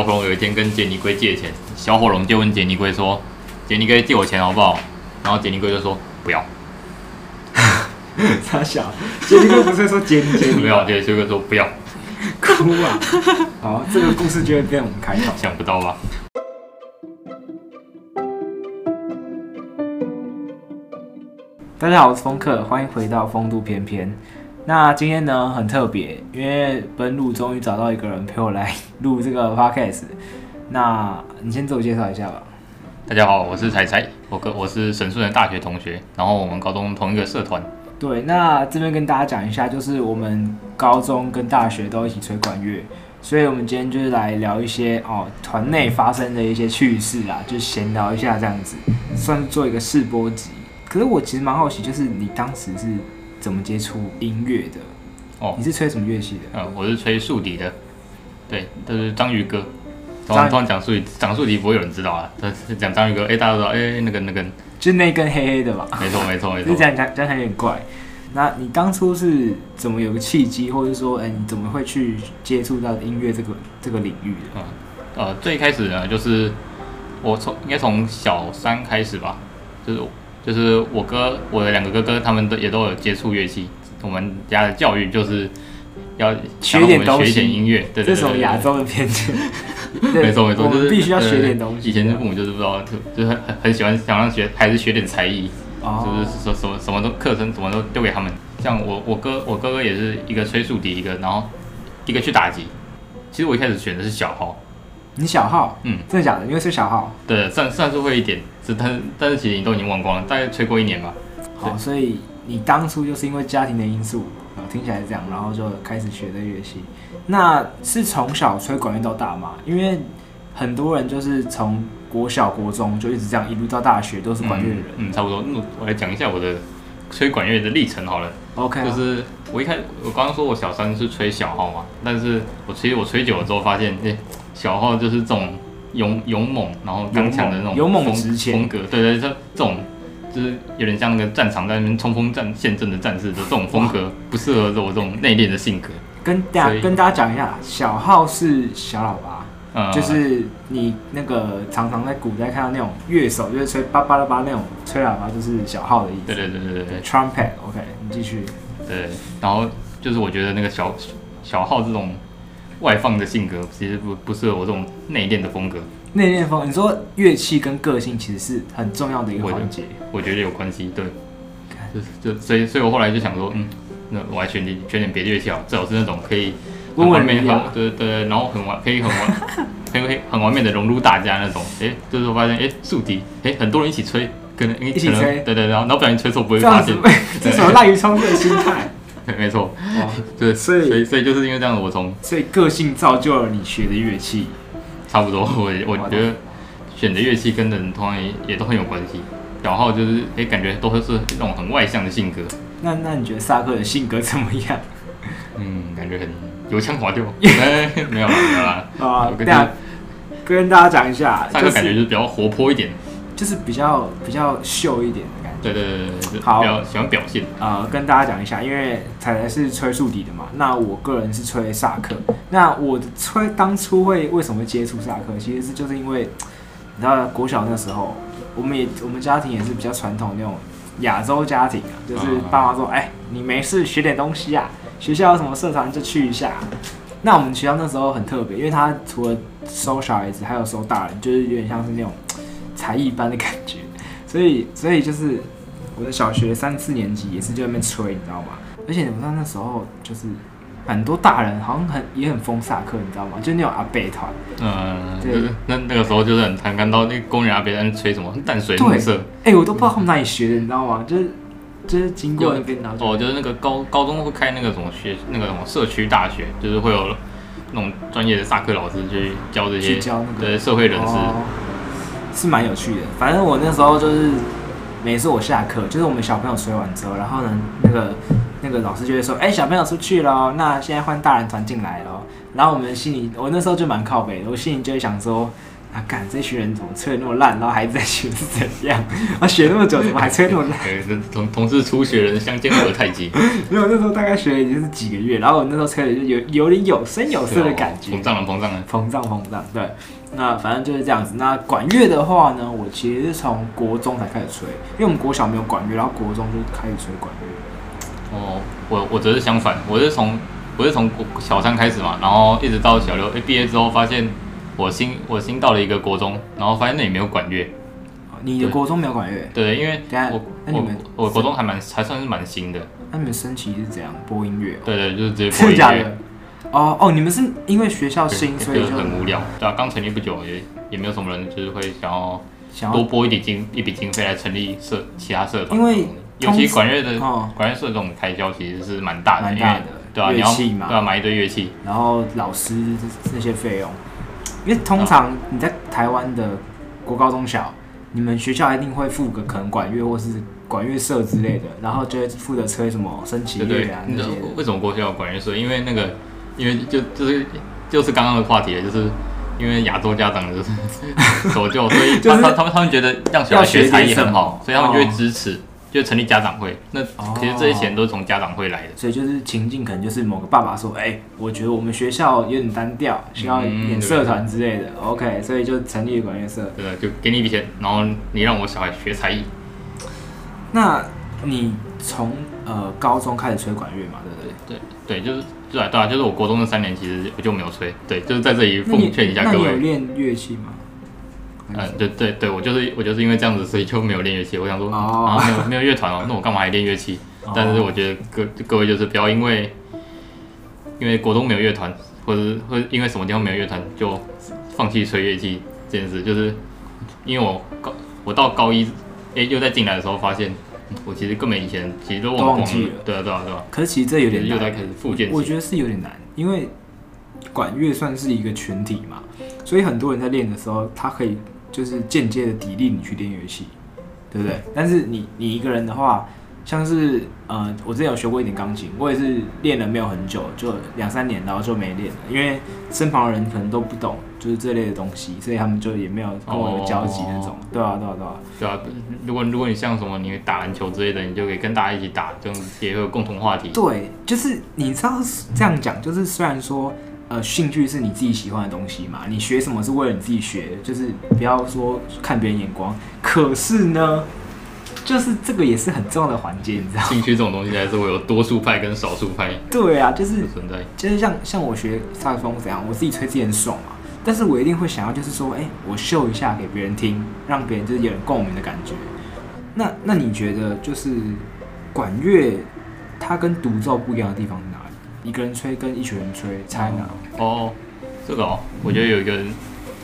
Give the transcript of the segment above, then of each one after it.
小火龙有一天跟杰尼龟借钱，小火龙就问杰尼龟说：“杰尼龟借我钱好不好？”然后杰尼龟就说：“不要。”他小杰尼龟不是说杰尼杰尼？不要，杰尼龟说不要。哭啊！好，这个故事就会变我们开头，想不到吧？大家好，我是风客，欢迎回到风度翩翩。那今天呢很特别，因为本路终于找到一个人陪我来录这个 podcast。那你先自我介绍一下吧。大家好，我是彩彩，我跟我是神顺的大学同学，然后我们高中同一个社团。对，那这边跟大家讲一下，就是我们高中跟大学都一起吹管乐，所以我们今天就是来聊一些哦团内发生的一些趣事啊，就闲聊一下这样子，算是做一个试播集。可是我其实蛮好奇，就是你当时是怎么接触音乐的？哦，你是吹什么乐器的？嗯，我是吹竖笛的。对，都是章鱼哥。通常讲竖笛，讲竖笛不会有人知道啊。但是讲章鱼哥，哎、欸，大家都知道，哎、欸，那个那个，就那根黑黑的吧。没错没错没错。就这样讲讲起来有点怪。那你当初是怎么有个契机，或者说，哎、欸，你怎么会去接触到音乐这个这个领域的？嗯，呃，最开始呢，就是我从应该从小三开始吧，就是。就是我哥，我的两个哥哥，他们都也都有接触乐器。我们家的教育就是要学点东西，学一点音乐。对对对，对，这种亚洲的偏见。没错没错，就是必须要学点东西。以前的父母就是不知道，就就是很很喜欢想让学孩子学点才艺，哦、就是什什么什么都课程什么都丢给他们。像我我哥我哥哥也是一个吹竖笛，一个然后一个去打击。其实我一开始选的是小号。你小号？嗯，真的假的？因为是小号。对，算算是会一点。但是但是其实你都已经忘光了，大概吹过一年吧。好，所以你当初就是因为家庭的因素，啊听起来是这样，然后就开始学的乐器。那是从小吹管乐到大吗？因为很多人就是从国小、国中就一直这样一路到大学都是管乐的人嗯。嗯，差不多。那我来讲一下我的吹管乐的历程好了。OK，就是我一开我刚刚说我小三是吹小号嘛，但是我其实我吹久了之后发现，哎，小号就是这种。勇勇猛，然后刚强的那种勇猛直前风格，对对，这这种就是有点像那个战场在那边冲锋战陷阵的战士的这种风格，不适合我这种内敛的性格。跟大家跟大家讲一下，小号是小喇叭，嗯，就是你那个常常在古代看到那种乐手，就是吹叭叭啦叭那种吹喇叭，就是小号的意思。对对对对对，对，trumpet，OK，你继续。对，然后就是我觉得那个小小号这种。外放的性格其实不不适合我这种内敛的风格。内敛风，你说乐器跟个性其实是很重要的一个环节。我觉得有关系，对。就就所以所以我后来就想说，嗯，那我还选点选点别的乐器好，最好是那种可以很完美很对对，然后很完可以很完 可以很完美的融入大家那种。哎、欸，就是我发现，哎、欸，竖笛，哎、欸，很多人一起吹，可能一起吹，对对，然后然后不小心吹错不会发现，这 什么滥竽充数的心态？没错，对，所以所以所以就是因为这样子，我从所以个性造就了你学的乐器，差不多。我我觉得选的乐器跟人通常也也都很有关系。小号就是哎、欸，感觉都会是那种很外向的性格。那那你觉得萨克的性格怎么样？嗯，感觉很油腔滑调。哎，没有啦，没有啦。啊，跟大家跟大家讲一下，萨克感觉就是比较活泼一点，就是比较比较秀一点。对对对对，好，喜欢表现。呃，跟大家讲一下，因为彩彩是吹竖笛的嘛，那我个人是吹萨克。那我吹当初会为什么接触萨克？其实是就是因为，你知道国小那时候，我们也我们家庭也是比较传统那种亚洲家庭啊，就是爸妈说，哎、嗯欸，你没事学点东西啊，学校有什么社团就去一下。那我们学校那时候很特别，因为他除了收小孩子，还有收大人，就是有点像是那种才艺班的感觉。所以，所以就是我的小学三四年级也是就在那边吹，你知道吗？而且你们知道那时候就是很多大人好像很也很疯萨克，你知道吗？就那种阿贝团，嗯，对，那那个时候就是很常看到那工人阿伯在那吹什么淡水绿色，哎、欸，我都不知道他们哪里学的，你知道吗？就是就是经过哦，就是那个高高中会开那个什么学那个什么社区大学，就是会有那种专业的萨克老师去教这些教那个对社会人士。哦是蛮有趣的，反正我那时候就是每次我下课，就是我们小朋友睡完之后，然后呢，那个那个老师就会说：“哎、小朋友出去了，那现在换大人团进来了。”然后我们心里，我那时候就蛮靠北的，我心里就会想说：“啊，干这群人怎么吹得那么烂，然后还在学是怎样？啊，学那么久怎么还吹那么烂？对，同同是初学人相煎何太急。没有，那时候大概学了已经是几个月，然后我那时候吹的就有有点有声有色的感觉，膨胀了，膨胀了，膨胀膨胀。对，那反正就是这样子。那管乐的话呢，我其实是从国中才开始吹，因为我们国小没有管乐，然后国中就开始吹管乐。哦，我我则是相反，我是从我是从小三开始嘛，然后一直到小六，哎，毕业之后发现。我新我新到了一个国中，然后发现那里没有管乐。你的国中没有管乐？对，因为我那你们我国中还蛮还算是蛮新的。那你们升旗是怎样播音乐？对对，就是直接 播音乐。哦哦，你们是因为学校新，所以就很无聊。对啊，刚成立不久，也也没有什么人就是会想要想要多拨一点经一笔经费来成立社其他社团。因为尤其管乐的管乐社这种开销其实是蛮大的，蛮大的。对啊，你要对啊，买一堆乐器，然后老师那些费用。因为通常你在台湾的国高中小，你们学校一定会附个可能管乐或是管乐社之类的，然后就会负责吹什么升旗乐啊那些。为什么国小有管乐社？因为那个，因为就就是就是刚刚的话题，就是因为亚洲家长就是 守旧，所以他 他他们他们觉得让小孩学才艺很好，所以他们就会支持。就成立家长会，那其实这些钱都是从家长会来的，哦，所以就是情境可能就是某个爸爸说，哎、欸，我觉得我们学校有点单调，需要演社团之类的，嗯，OK，所以就成立了管乐社，对，就给你一笔钱，然后你让我小孩学才艺。那你从呃高中开始吹管乐嘛，对不对？对对，就是对啊对啊，就是我国中的三年其实我就没有吹，对，就是在这里奉劝一下各位，那你有练乐器吗？嗯，对对对，我就是我就是因为这样子，所以就没有练乐器。我想说啊，没有没有乐团哦，那我干嘛还练乐器？但是我觉得各各位就是不要因为因为国中没有乐团，或者或者因为什么地方没有乐团就放弃吹乐器这件事。就是因为我高我到高一哎又再进来的时候，发现我其实根本以前其实都忘光了。对啊对啊对啊。可是其实这有点难，又在开始复健。我觉得是有点难，因为管乐算是一个群体嘛，所以很多人在练的时候，他可以。就是间接的砥砺你去练乐器，对不对？但是你你一个人的话，像是呃，我之前有学过一点钢琴，我也是练了没有很久，就两三年，然后就没练了，因为身旁的人可能都不懂，就是这类的东西，所以他们就也没有跟我有交集那种。对啊，对啊，对啊。对啊，如果如果你像什么，你打篮球之类的，你就可以跟大家一起打，这种也有共同话题。对，就是你知道这样讲，就是虽然说。呃，兴趣是你自己喜欢的东西嘛？你学什么是为了你自己学，就是不要说看别人眼光。可是呢，就是这个也是很重要的环节，你知道吗？兴趣这种东西还是会有多数派跟少数派。对啊，就是存在，就是像像我学萨克风怎样，我自己吹自己很爽嘛。但是我一定会想要，就是说，哎、欸，我秀一下给别人听，让别人就是有点共鸣的感觉。那那你觉得，就是管乐它跟独奏不一样的地方？一个人吹跟一群人吹差哪？哦，这个哦，我觉得有一个人，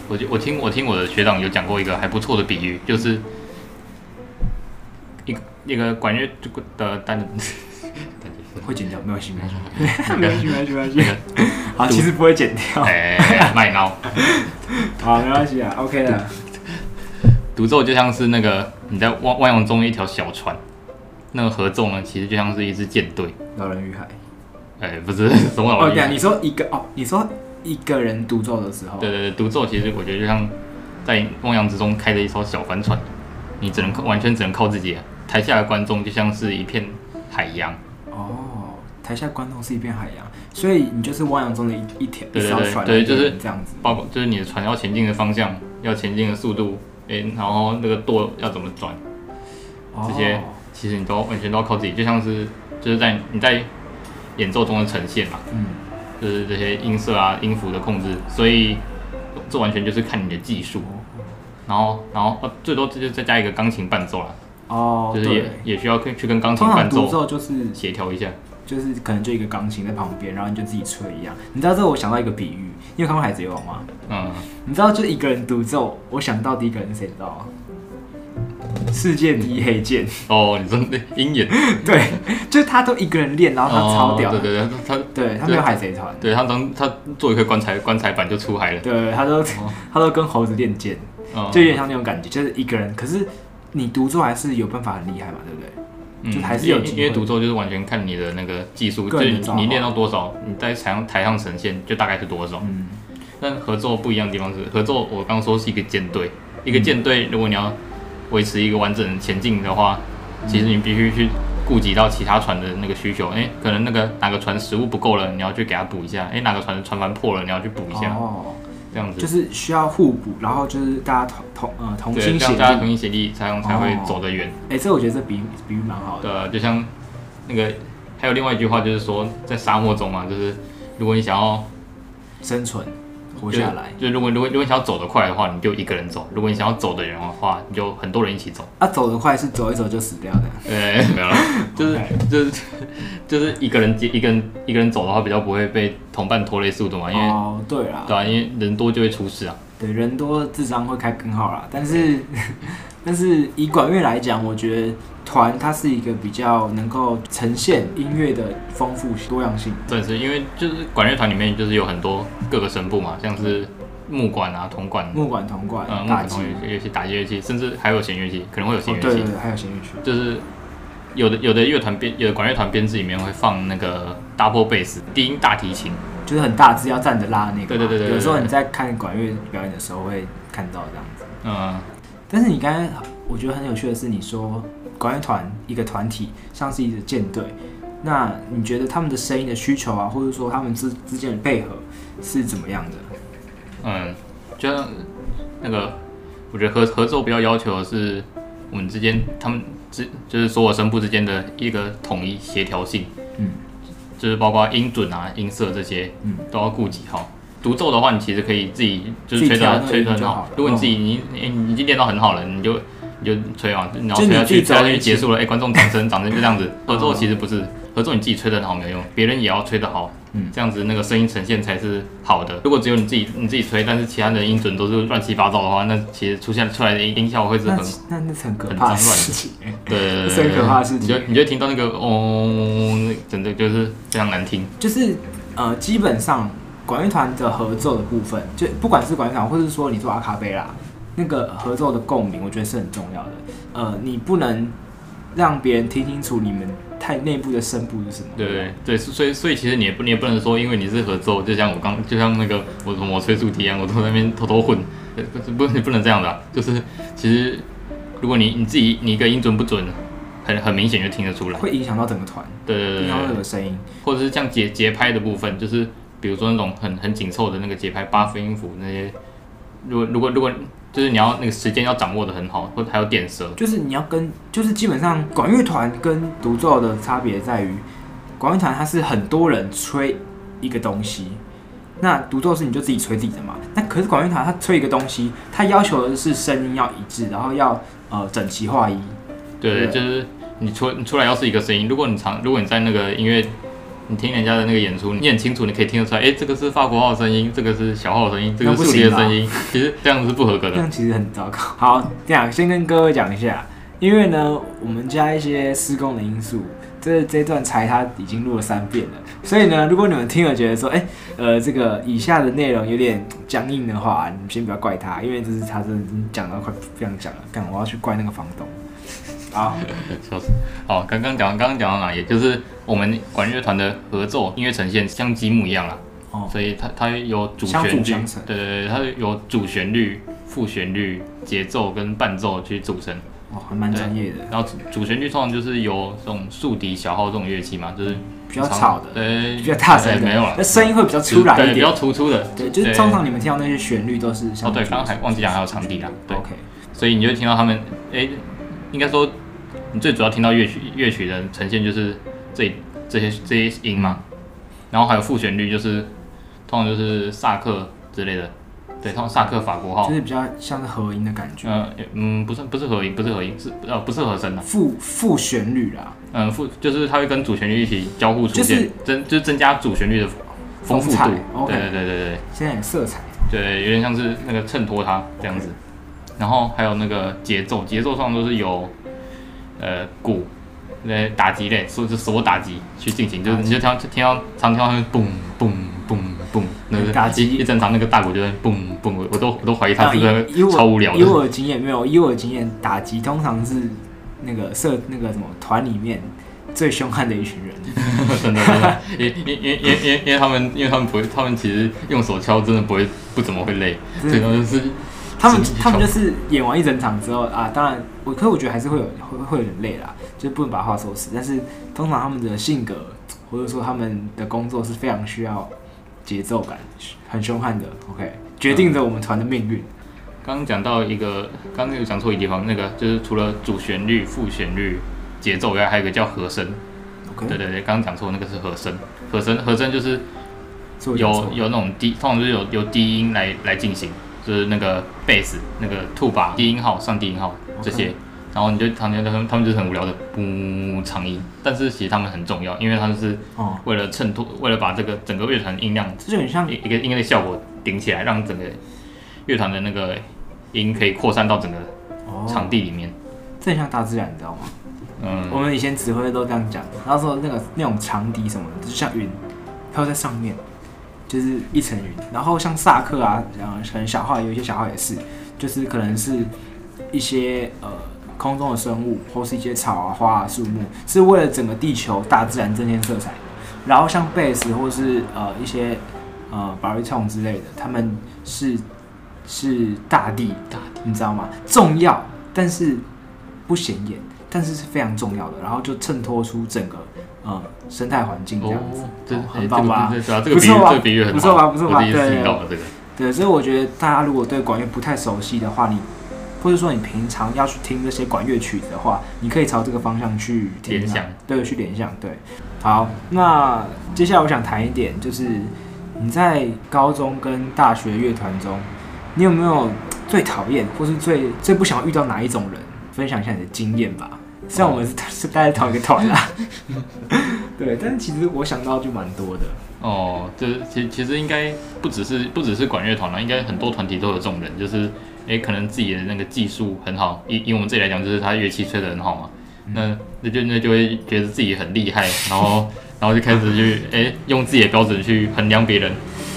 我就我听我听我的学长有讲过一个还不错的比喻，就是一个一个管乐的单，会剪掉没关系没关系 没关系没有系没关系，好，其实不会剪掉，哎，卖闹，好，没关系啊，OK 的。独奏就像是那个你在汪汪洋中一条小船，那个合奏呢，其实就像是一支舰队，老人与海。哎、欸，不是 什么哦，对啊，你说一个哦，你说一个人独奏的时候，对对对，独奏其实我觉得就像在汪洋之中开着一艘小帆船，你只能靠完全只能靠自己，台下的观众就像是一片海洋。哦，台下观众是一片海洋，所以你就是汪洋中的一一条一艘船，对，就是这样子，包括就是你的船要前进的方向，要前进的速度，哎、欸，然后那个舵要怎么转，这些其实你都完全都要靠自己，就像是就是在你在。演奏中的呈现嘛，嗯，就是这些音色啊、音符的控制，所以这完全就是看你的技术。然后，然后呃，最多这就再加一个钢琴伴奏啦。哦，就是也也需要去去跟钢琴伴奏，就是协调一下，就是可能就一个钢琴在旁边，然后你就自己吹一样。你知道这我想到一个比喻，你有看过《海贼王》吗？嗯，你知道就一个人独奏，我想到第一个人是谁？知道吗？世界第一黑剑哦，你说那鹰眼。对，就是他都一个人练，然后他超屌，对对对，他对他没有海贼团，对他当他做一个棺材棺材板就出海了，对，他都 他都跟猴子练剑，就有点像那种感觉，就是一个人，可是你独奏还是有办法很厉害嘛，对不对？就还是有，因为独奏就是完全看你的那个技术，就是你练到多少，你在台上台上呈现就大概是多少，嗯，但合作不一样的地方是，合作我刚刚说是一个舰队，一个舰队，如果你要维持一个完整的前进的话，其实你必须去顾及到其他船的那个需求。哎、欸，可能那个哪个船食物不够了，你要去给它补一下。哎、欸，哪个船船帆破了，你要去补一下。哦，这样子就是需要互补，然后就是大家同同呃同心协力，大家同心协力才才会走得远。哎、这我觉得这比比喻蛮好的。对，就像那个还有另外一句话，就是说在沙漠中嘛，就是如果你想要生存。活下来，就，就如果如果如果你想要走得快的话，你就一个人走；如果你想要走的人的话，你就很多人一起走。啊，走得快是走一走就死掉的。对，没有了，就是就是就是一个人一个人一个人走的话，比较不会被同伴拖累速度嘛。因为哦，对啊，对啊，因为人多就会出事啊。对，人多智商会开更好啦。但是但是以管乐来讲，我觉得。团它是一个比较能够呈现音乐的丰富多样性，对，是因为就是管乐团里面就是有很多各个声部嘛，像是木管啊、铜管、木管、铜管、嗯，木管、铜乐器、打击乐器，甚至还有弦乐器，可能会有弦乐器，对对对，还有弦乐器，就是有的有的乐团编有的管乐团编制里面会放那个 double bass 低音大提琴，就是很大只要站着拉那个，对对对对，有时候你在看管乐表演的时候会看到这样子，嗯，但是你刚才我觉得很有趣的是你说。管乐团一个团体像是一支舰队，那你觉得他们的声音的需求啊，或者说他们之之间的配合是怎么样的？嗯，就那个，我觉得合合作比较要求的是我们之间，他们之就是所有声部之间的一个统一协调性，嗯，就是包括音准啊、音色这些，嗯，都要顾及好。独奏的话，你其实可以自己就是吹的吹的很好，如果你自己你你你已经练到很好了，你就。你就吹啊，然后吹下去，吹下去结束了，哎、欸，观众掌声，掌声就这样子。合奏其实不是合奏，你自己吹的很好没有用，别人也要吹得好，嗯，这样子那个声音呈现才是好的。如果只有你自己你自己吹，但是其他的音准都是乱七八糟的话，那其实出现出来的音效会是很那那很可怕的事情，对，是很可怕的事情。你就你就听到那个嗡，真的就是非常难听。就是呃，基本上管乐团的合奏的部分，就不管是管乐团，或者是说你做阿卡贝拉。那个合奏的共鸣，我觉得是很重要的。呃，你不能让别人听清楚你们太内部的声部是什么。对对 对，所以所以其实你也不你也不能说，因为你是合奏，就像我刚就像那个我我吹竖笛一样，我从那边偷偷混，不不能这样的啊。就是其实如果你你自己你一个音准不准，很很明显就听得出来，会影响到整个团。对对对，影响到整个声音，或者是像节节拍的部分，就是比如说那种很很紧凑的那个节拍，八分音符那些，如果如果如果。就是你要那个时间要掌握的很好，或者还有点舌。就是你要跟，就是基本上管乐团跟独奏的差别在于，管乐团它是很多人吹一个东西，那独奏是你就自己吹自己的嘛。那可是管乐团它吹一个东西，它要求的是声音要一致，然后要呃整齐划一。对，对，就是你出你出来要是一个声音，如果你常如果你在那个音乐。你听人家的那个演出，你很清楚，你可以听得出来，哎、欸，这个是法国号的声音，这个是小号的声音，这个是竖笛的声音。其实这样子是不合格的，这样其实很糟糕。好，这样先跟各位讲一下，因为呢，我们加一些施工的因素，这这段才他已经录了三遍了，所以呢，如果你们听了觉得说，哎、欸，呃，这个以下的内容有点僵硬的话，你们先不要怪他，因为这是他真的讲到快不想讲了，干，我要去怪那个房东。好，笑死。好，刚刚讲，刚刚讲到哪？也就是我们管乐团的合奏音乐呈现像积木一样啦。哦，所以它它有主旋律，对对对，它有主旋律、副旋律、节奏跟伴奏去组成。哦，还蛮专业的。然后主旋律通常就是有这种竖笛、小号这种乐器嘛，就是比较吵的，对，比较大声的，没有了，那声音会比较出来一点，比较突出的。对，就是通常你们听到那些旋律都是。哦，对，刚刚还忘记讲还有长笛啦。对，OK。所以你就听到他们，哎，应该说。你最主要听到乐曲乐曲的呈现就是这这些这些音嘛，然后还有副旋律就是通常就是萨克之类的，对，通常萨克法国号，就是比较像是和音的感觉。嗯嗯，不是不是和音，不是和音，是呃不是和声的。副副旋律啦，嗯副就是它会跟主旋律一起交互出现，增就是增加主旋律的丰富度。对对对对对，现在有色彩，对，有点像是那个衬托它这样子。然后还有那个节奏，节奏上都是有。呃，鼓，呃，打击类，所就手打击去进行，就是你就听到听到常听到那个嘣嘣嘣嘣，那个打击。一正常那个大鼓就在嘣嘣，我都我都怀疑他是不是超无聊的。以我的经验没有，以我的经验，打击通常是那个社那个什么团里面最凶悍的一群人，真的，真的，因因因因因因为他们因为他们不会，他们其实用手敲真的不会不怎么会累，最多就是他们他们就是演完一整场之后啊，当然我可是我觉得还是会有会会有点累啦，就是不能把话说死，但是通常他们的性格或者说他们的工作是非常需要节奏感，很凶悍的，OK，决定着我们团的命运。刚刚讲到一个，刚刚有讲错一个地方，那个就是除了主旋律、副旋律、节奏以外，还有一个叫和声。Okay. 对对对，刚刚讲错，那个是和声。和声和声就是有有那种低，通常就是有有低音来来进行，就是那个贝斯、那个 tuba 低音号、上低音号这些。然后你就常常他们他们就是很无聊的不长音，但是其实他们很重要，因为他们是为了衬托，为了把这个整个乐团音量，这就很像一个音乐的效果顶起来，让整个乐团的那个音可以扩散到整个场地里面。这很像大自然，你知道吗？嗯，我们以前指挥都这样讲，然后说那个那种长笛什么的，就像云飘在上面，就是一层云。然后像萨克啊，嗯，可能小号有一些小号也是，就是可能是一些呃。空中的生物，或是一些草啊、花啊、树木，是为了整个地球大自然增添色彩。然后像贝斯或是呃一些呃 baritone 之类的，他们是是大地，大地，你知道吗？重要，但是不显眼，但是是非常重要的。然后就衬托出整个呃生态环境这样子，哦、很棒吧？不错吧？不错吧？不错吧？对对对，对，所以我觉得大家如果对管乐不太熟悉的话，你。或者说你平常要去听这些管乐曲的话，你可以朝这个方向去联想，对，去联想，对。好，那接下来我想谈一点，就是你在高中跟大学乐团中，你有没有最讨厌或是最最不想遇到哪一种人？分享一下你的经验吧。虽然我们是是待在同一个团啦，对，但是其实我想到就蛮多的。哦，就是其其实应该不只是不只是管乐团啦，应该很多团体都有这种人，就是。诶，可能自己的那个技术很好，以以我们自己来讲，就是他乐器吹得很好嘛。嗯、那那就那就会觉得自己很厉害，然后然后就开始去诶用自己的标准去衡量别人，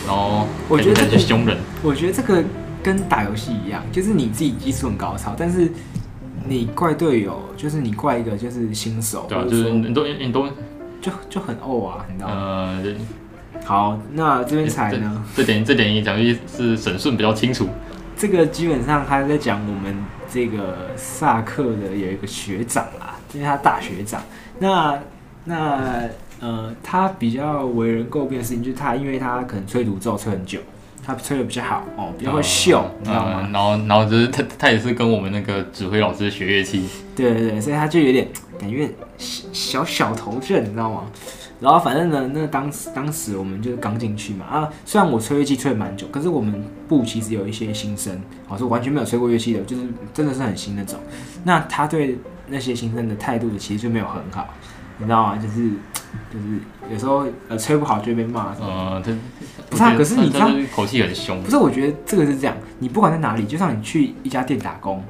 然后我觉得去凶人。我觉得这个跟打游戏一样，就是你自己技术很高超，但是你怪队友，就是你怪一个就是新手，对啊，就是你都你都就就很怄啊，你知道吗？呃，好，那这边才呢，这点这点讲的是沈顺比较清楚。这个基本上他在讲我们这个萨克的有一个学长啦，因为他大学长。那那呃，他比较为人诟病的事情就是他，因为他可能吹独奏吹很久，他吹的比较好哦，比较会秀，你知道吗？然后然后就是他他也是跟我们那个指挥老师学乐器，对对对，所以他就有点感觉小小头阵，你知道吗？然后反正呢，那当时当时我们就是刚进去嘛啊，虽然我吹乐器吹了蛮久，可是我们部其实有一些新生，我说完全没有吹过乐器的，就是真的是很新那种。那他对那些新生的态度其实就没有很好，你知道吗？就是就是有时候呃吹不好就会被骂。呃，他不是啊，可是你知道口气很凶。不是，我觉得这个是这样，你不管在哪里，就像你去一家店打工，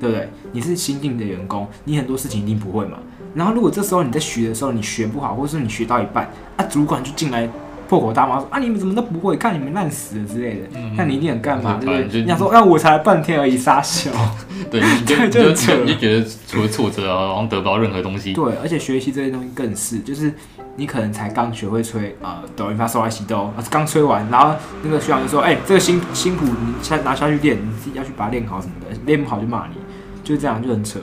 对不对？你是新进的员工，你很多事情一定不会嘛。然后，如果这时候你在学的时候你学不好，或者是你学到一半，啊，主管就进来破口大骂说啊，你们怎么都不会，看你们烂死了之类的，那、嗯、你一定很干嘛？对不对？你想说，那、啊、我才半天而已，傻笑，对，你就 就就就觉得除了挫折啊，然后得不到任何东西。对，而且学习这些东西更是，就是你可能才刚学会吹啊，哆来咪发嗦来西哆，刚吹完，然后那个学长就说，哎、欸，这个新新谱你下拿下去练，你自己要去把它练好什么的，练不好就骂你，就这样就很扯。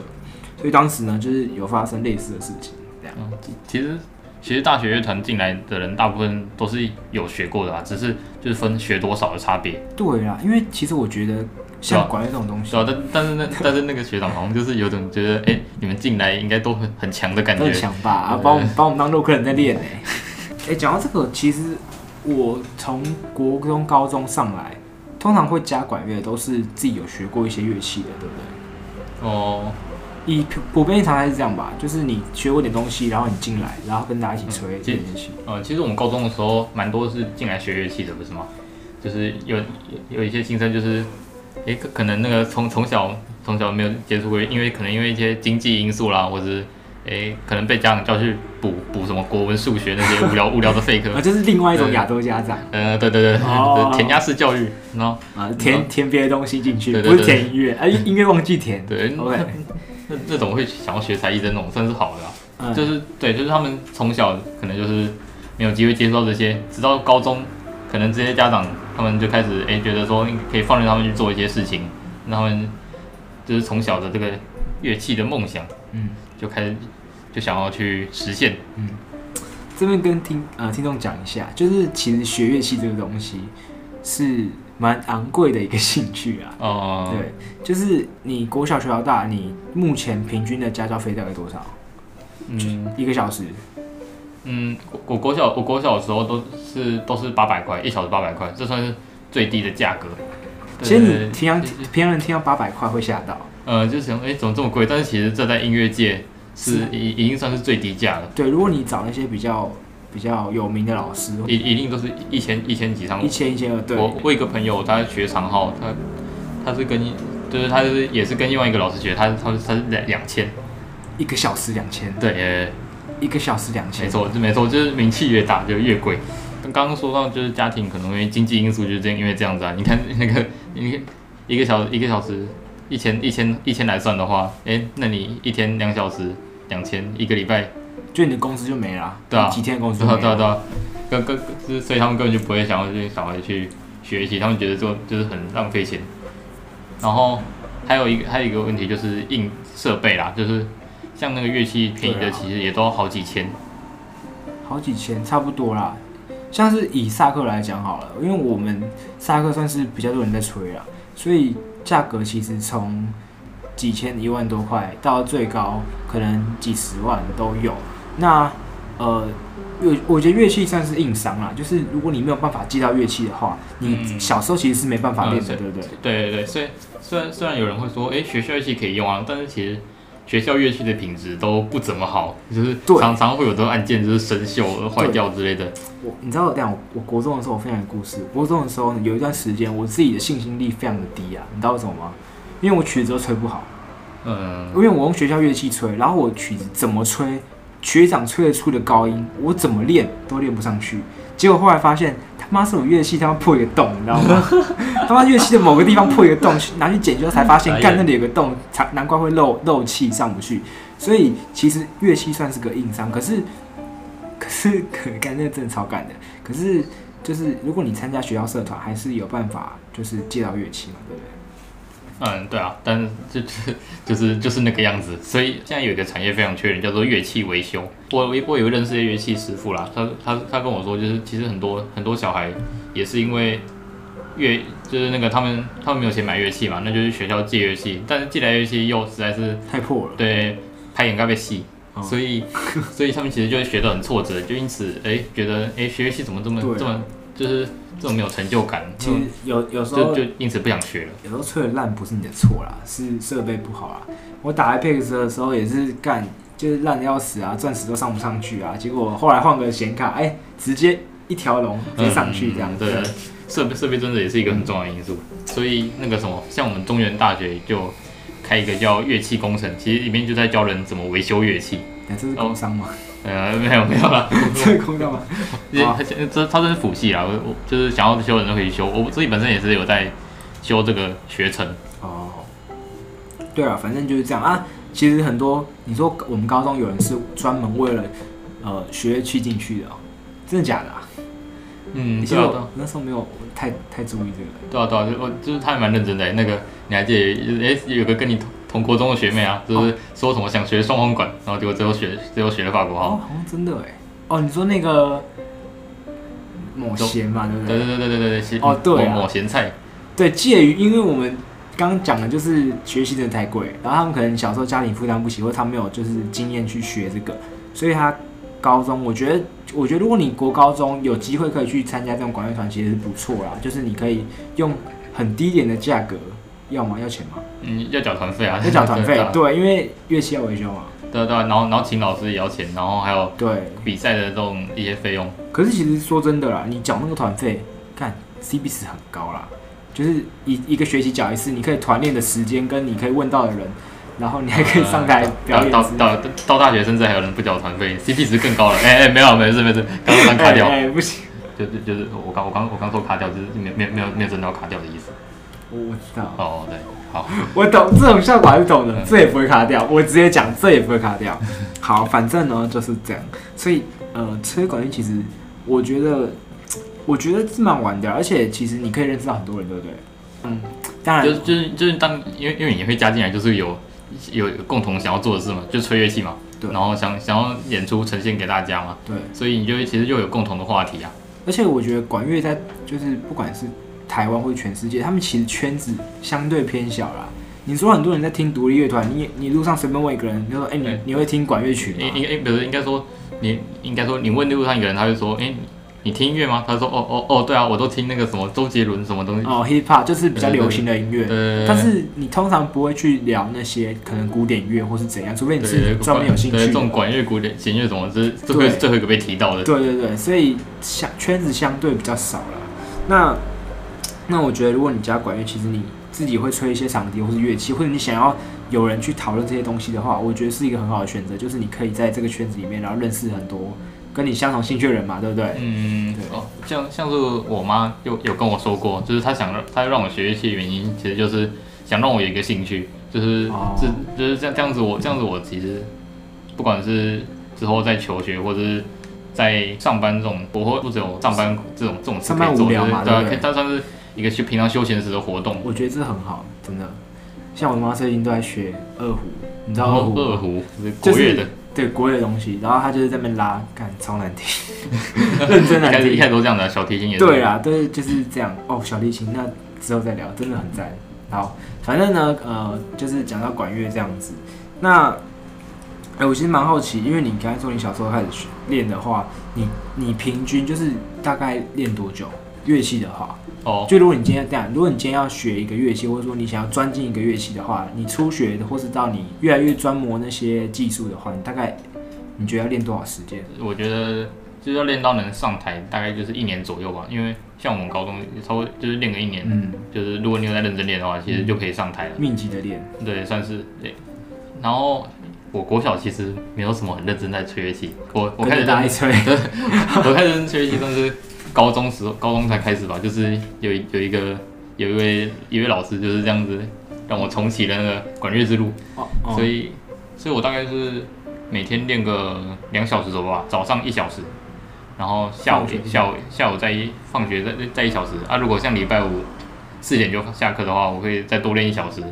所以当时呢，就是有发生类似的事情，这样。嗯，其实其实大学乐团进来的人，大部分都是有学过的啊，只是就是分学多少的差别。对啊，因为其实我觉得像管乐这种东西，对啊，但但是那 但是那个学长好像就是有种觉得，哎、欸，你们进来应该都很很强的感觉，很强吧？啊，把我们把我们当陆客人在练呢。哎，讲到这个，其实我从国中、高中上来，通常会加管乐都是自己有学过一些乐器的，对不对？哦。以普遍常态是这样吧，就是你学过点东西，然后你进来，然后跟大家一起吹这乐器。呃，其实我们高中的时候蛮多是进来学乐器的，不是吗？就是有有一些新生，就是诶，可可能那个从从小从小没有接触过，因为可能因为一些经济因素啦，或者是诶，可能被家长叫去补补什么国文、数学那些无聊无聊的废课。啊，就是另外一种亚洲家长。呃，对对对，哦、填鸭式教育，然后啊，填填别的东西进去，不是填音乐，啊，音乐忘记填。对，OK。那那种会想要学才艺的那种，算是好的啊。嗯、就是对，就是他们从小可能就是没有机会接触到这些，直到高中，可能这些家长他们就开始哎、欸、觉得说可以放任他们去做一些事情，那他们就是从小的这个乐器的梦想，嗯，就开始就想要去实现，嗯。这边跟听呃听众讲一下，就是其实学乐器这个东西是蛮昂贵的一个兴趣啊。哦。对，就是你国小学到大，你目前平均的家教费大概多少？嗯，一个小时。嗯，我国小我国小的时候都是都是八百块，一小时八百块，这算是最低的价格。其实你平常平常人听到八百块会吓到。呃，就想哎，怎么这么贵？但是其实这在音乐界。是已已经算是最低价了。对，如果你找一些比较比较有名的老师，一一定都是一千一千几上。一千一千二。对。我我一个朋友，他学长号，他他是跟就是他是也是跟另外一个老师学，他他他是两两千。一个小时两千。对，一个小时两千。没错，就没错，就是名气越大就越贵。刚刚说到就是家庭可能因为经济因素就是这样，因为这样子啊。你看那个你一个小一个小时。一千一千一千来算的话，哎、欸，那你一天两小时两千，一个礼拜，就你的工资就没了，对啊，几天工资，对啊对啊对啊，跟跟是，所以他们根本就不会想要这些小孩去学习，他们觉得说就是很浪费钱。然后还有一个还有一个问题就是硬设备啦，就是像那个乐器便宜的其实也都好几千，好几千差不多啦。像是以萨克来讲好了，因为我们萨克算是比较多人在吹啦，所以。价格其实从几千一万多块到最高可能几十万都有。那呃，乐我觉得乐器算是硬伤啦，就是如果你没有办法借到乐器的话，你小时候其实是没办法练的，嗯、对不对？对对对，所以虽然虽然有人会说，哎，学校乐器可以用啊，但是其实学校乐器的品质都不怎么好，就是常常会有这种按键就是生锈、坏掉之类的。我你知道这样，我国中的时候我分享个故事。国中的时候有一段时间，我自己的信心力非常的低啊。你知道为什么吗？因为我曲子都吹不好。嗯。因为我用学校乐器吹，然后我曲子怎么吹，学长吹得出的高音，我怎么练都练不上去。结果后来发现，他妈是我乐器他妈破一个洞，你知道吗？他妈乐器的某个地方破一个洞，拿去检修才发现，干那里有个洞，才难怪会漏漏气上不去。所以其实乐器算是个硬伤，可是。可是可干那真的超干的，可是就是如果你参加学校社团，还是有办法就是借到乐器嘛，对不对？嗯，对啊，但是就 就是就是就是那个样子，所以现在有一个产业非常缺人，叫做乐器维修。我我我有认识的乐器师傅啦，他他他跟我说，就是其实很多很多小孩也是因为乐就是那个他们他们没有钱买乐器嘛，那就是学校借乐器，但是借来乐器又实在是太破了，对，拍眼盖被细。所以，所以他们其实就会学得很挫折，就因此，哎、欸，觉得，哎、欸，学乐器怎么这么、啊、这么，就是这种没有成就感。其实有有时候就就因此不想学了。有时候吹的烂不是你的错啦，是设备不好啦。我打 Apex 的时候也是干，就是烂的要死啊，钻石都上不上去啊。结果后来换个显卡，哎、欸，直接一条龙直接上去这样。对，设备设备真的也是一个很重要的因素。所以那个什么，像我们中原大学就。开一个叫乐器工程，其实里面就在教人怎么维修乐器。哎，这是工商吗？呃，没有没有了，这是工商吗？他这他这是辅系啊，我我就是想要修的人都可以修，我自己本身也是有在修这个学程。哦，对啊，反正就是这样啊。其实很多你说我们高中有人是专门为了呃学乐器进去的，真的假的啊？嗯，对啊，那时候没有太太注意这个。对啊对啊，就我就是他还蛮认真的。那个你还记得？哎，有个跟你同同国中的学妹啊，就是说什么想学双簧管，然后结果最后学最后学了法国号。哦，好像真的哎。哦，你说那个某咸嘛，对不对？对对对对对对。哦，对某咸菜。对，介于因为我们刚刚讲的就是学习真的太贵，然后他们可能小时候家庭负担不起，或者他没有就是经验去学这个，所以他。高中，我觉得，我觉得如果你国高中有机会可以去参加这种管乐团，其实是不错啦。就是你可以用很低廉的价格，要吗？要钱吗？嗯，要缴团费啊，要缴团费。对，因为乐器要维修嘛。对对，然后然后请老师也要钱，然后还有对比赛的这种一些费用。可是其实说真的啦，你缴那个团费，看 CP 值很高啦，就是一一个学期缴一次，你可以团练的时间跟你可以问到的人。然后你还可以上台 表演。到到到，到大学甚至还有人不缴团费，CP 值更高了。哎哎，没有，没事没事，刚刚卡掉。哎，不行，就是就是我刚我刚我刚说卡掉，就是没没没有没有真的要卡掉的意思。我我知道。哦，对，好，我懂这种效果还是懂的，这也不会卡掉。我直接讲，这也不会卡掉。好，反正呢就是这样。所以呃，吹管乐其实我觉得，我觉得是蛮玩的，而且其实你可以认识到很多人，对不对？嗯，当然，就是就是就是当因为因为你会加进来，就是有有共同想要做的事嘛，就吹乐器嘛。对。然后想想要演出呈现给大家嘛。对。所以你就其实就有共同的话题啊。而且我觉得管乐在就是不管是台湾或者全世界，他们其实圈子相对偏小啦。你说很多人在听独立乐团，你你路上随便问一个人，就说：“哎、欸，你你会听管乐曲吗？”应应不是应该说你应该说你问路上一个人，他就说：“哎、欸，你听音乐吗？”他说：“哦哦哦，对啊，我都听那个什么周杰伦什么东西。”哦，hip hop 就是比较流行的音乐。但是你通常不会去聊那些可能古典乐或是怎样，除非你是专门有兴趣。对，这种管乐、古典、弦乐什么，这是最后最后一个被提到的。对对对，所以相圈子相对比较少了。那那我觉得，如果你家管乐，其实你。自己会吹一些长笛或是乐器，或者你想要有人去讨论这些东西的话，我觉得是一个很好的选择。就是你可以在这个圈子里面，然后认识很多跟你相同兴趣的人嘛，对不对？嗯，对。哦，像像是我妈有有跟我说过，就是她想让她让我学乐器的原因，其实就是想让我有一个兴趣，就是、哦、是就是这样这样子我，我这样子我其实不管是之后在求学或者是在上班这种，我会不只有上班这种这种上班无聊嘛，对，可以，它算是。一个休平常休闲时的活动，我觉得这很好，真的。像我妈最近都在学二胡，你知道二胡？二胡是国乐的，就是、对国乐的东西。然后她就是在那边拉，干超难听，认真难听。一开始都这样的，小提琴也是。对啊，对，就是这样。哦，小提琴那之后再聊，真的很赞。好，反正呢，呃，就是讲到管乐这样子。那，哎、欸，我其实蛮好奇，因为你刚才说你小时候开始练的话，你你平均就是大概练多久？乐器的话？哦，就如果你今天这样，如果你今天要学一个乐器，或者说你想要专进一个乐器的话，你初学的，或是到你越来越专磨那些技术的话，你大概你觉得要练多少时间？我觉得就是要练到能上台，大概就是一年左右吧。因为像我们高中稍微就是练个一年，嗯，就是如果你有在认真练的话，其实就可以上台了。密集的练，对，算是对。然后我国小其实没有什么很认真在吹乐器，我我开始在吹，对，我开始吹乐器但是。高中时候，高中才开始吧，就是有有一个有一位一位老师就是这样子让我重启了那个管乐之路，哦哦、所以所以我大概是每天练个两小时左右吧，早上一小时，然后下午下午下午再一放学再再一小时啊。如果像礼拜五四点就下课的话，我会再多练一小时，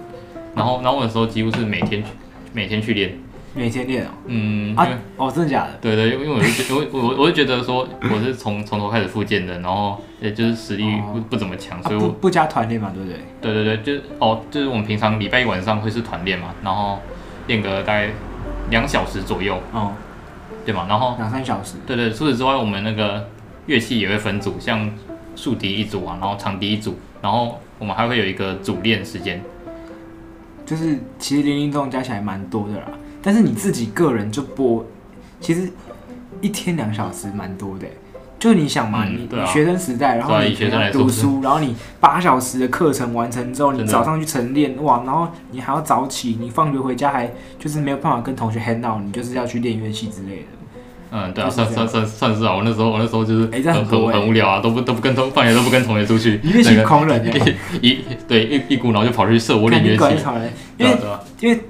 然后然后我的时候几乎是每天每天去练。每天练哦，嗯啊，哦，真的假的？对对，因为我就觉我我我就觉得说我是从从头开始复健的，然后也就是实力不、哦、不怎么强，所以我、啊、不不加团练嘛，对不对？对对对，就是哦，就是我们平常礼拜一晚上会是团练嘛，然后练个大概两小时左右，哦，对嘛，然后两三小时。对对，除此之外，我们那个乐器也会分组，像竖笛一组啊，然后长笛一组，然后我们还会有一个组练时间，就是其实零零总加起来蛮多的啦。但是你自己个人就播，其实一天两小时蛮多的，就你想嘛，你你学生时代，然后你学生读书，然后你八小时的课程完成之后，你早上去晨练，哇，然后你还要早起，你放学回家还就是没有办法跟同学 hang out，你就是要去练乐器之类的。嗯，对啊，算算算算是啊，我那时候我那时候就是很很很无聊啊，都不都不跟同放学都不跟同学出去，乐器狂人，一对一一股脑就跑去社我练乐器，因为因为。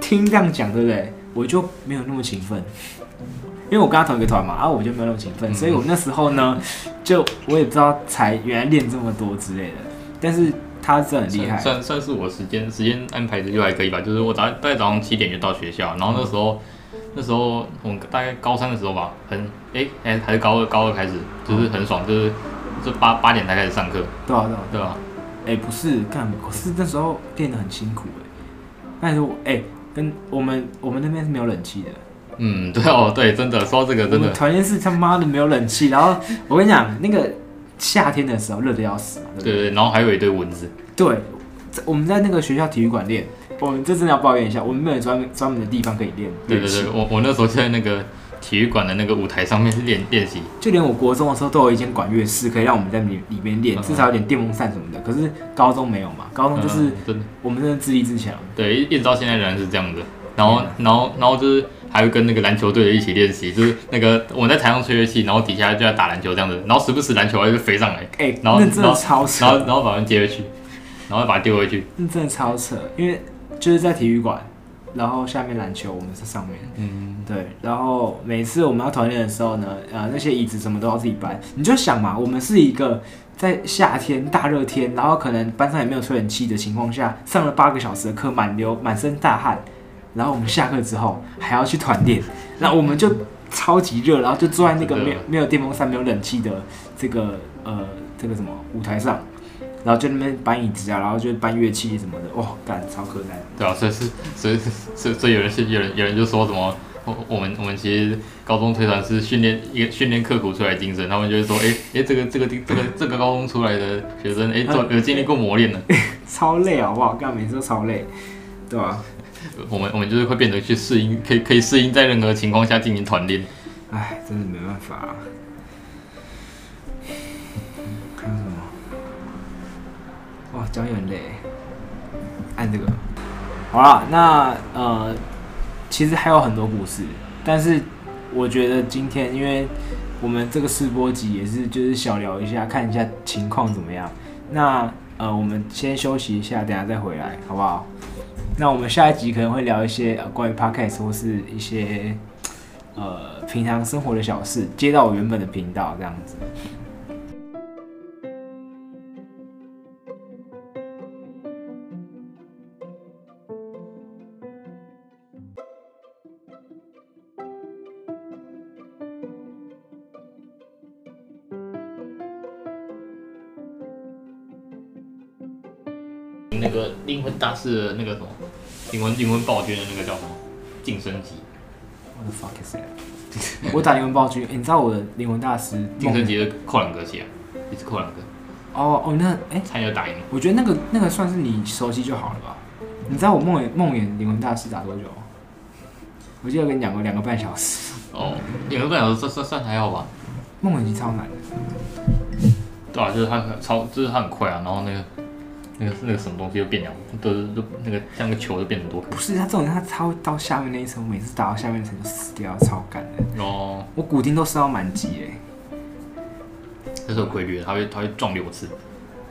听这样讲，对不对？我就没有那么勤奋，因为我跟他同一个团嘛，然后我就没有那么勤奋，所以我那时候呢，就我也不知道才原来练这么多之类的。但是他是很厉害，算算是我时间时间安排的就还可以吧。就是我早大概早上七点就到学校，然后那时候那时候我大概高三的时候吧，很哎哎还是高二高二开始，就是很爽，就是就八八点才开始上课。对啊对啊对啊。哎不是干，可是那时候练得很辛苦哎。但是我哎。跟我们我们那边是没有冷气的。嗯，对哦，对，真的说这个真的。团练室他妈的没有冷气，然后我跟你讲，那个夏天的时候热的要死嘛，对不对？对对，然后还有一堆蚊子。对，我们在那个学校体育馆练，我们这真的要抱怨一下，我们没有专门专门的地方可以练。对对对，我我那时候就在那个。体育馆的那个舞台上面练练习，就连我国中的时候都有一间管乐室，可以让我们在里里面练，至少有点电风扇什么的。可是高中没有嘛，高中就是真的，我们真的自立自强。对，一直到现在仍然是这样的。然后，然后，然后就是还会跟那个篮球队的一起练习，就是那个我们在台上吹乐器，然后底下就在打篮球这样子，然后时不时篮球还会飞上来，哎，然后那真的超扯，然后然后把人接回去。然后把它丢回去。那真的超扯，因为就是在体育馆，然后下面篮球，我们是上面。嗯，对。然后每次我们要团练的时候呢，呃，那些椅子什么都要自己搬。你就想嘛，我们是一个在夏天大热天，然后可能班上也没有吹冷气的情况下，上了八个小时的课，满流满身大汗，然后我们下课之后还要去团练，那我们就超级热，然后就坐在那个没有没有电风扇、没有冷气的这个呃这个什么舞台上。然后就那边搬椅子啊，然后就搬乐器什么的，哇，干超可爱。对啊，所以是，所以所以所以有人是有人有人就说什么，我 我们我们其实高中推团是训练一个训练刻苦出来的精神，他们就会说，哎哎，这个这个这个这个高中出来的学生，哎，做有经历过磨练的，超累好不好？干每次都超累，对吧、啊？我们我们就是会变得去适应，可以可以适应在任何情况下进行团练。哎，真的没办法、啊。哇，脚有点累，按这个，好了，那呃，其实还有很多故事，但是我觉得今天，因为我们这个试播集也是就是小聊一下，看一下情况怎么样。那呃，我们先休息一下，等下再回来，好不好？那我们下一集可能会聊一些关于 Podcast 或是一些呃平常生活的小事，接到我原本的频道这样子。大师的那个什么灵魂灵魂暴君的那个叫什么晋升级？What the fuck is that？我打灵魂暴君，欸，你知道我的灵魂大师晋升级的扣两个血啊，一直扣两个。哦哦，那哎，才有打赢。我觉得那个那个算是你熟悉就好了吧？你知道我梦魇梦魇灵魂大师打多久？我记得跟你讲过两个半小时。哦，两个半小时算算算还好吧？梦魇级超难的。对啊，就是他超，就是他很快啊，然后那个。那个那个什么东西又变了，都都那个像个球就变很多。不是，它这种它超到下面那一层，我每次打到下面那层就死掉，超干的。哦。我骨钉都烧到满级哎。这是有规律的，它会它会撞六次。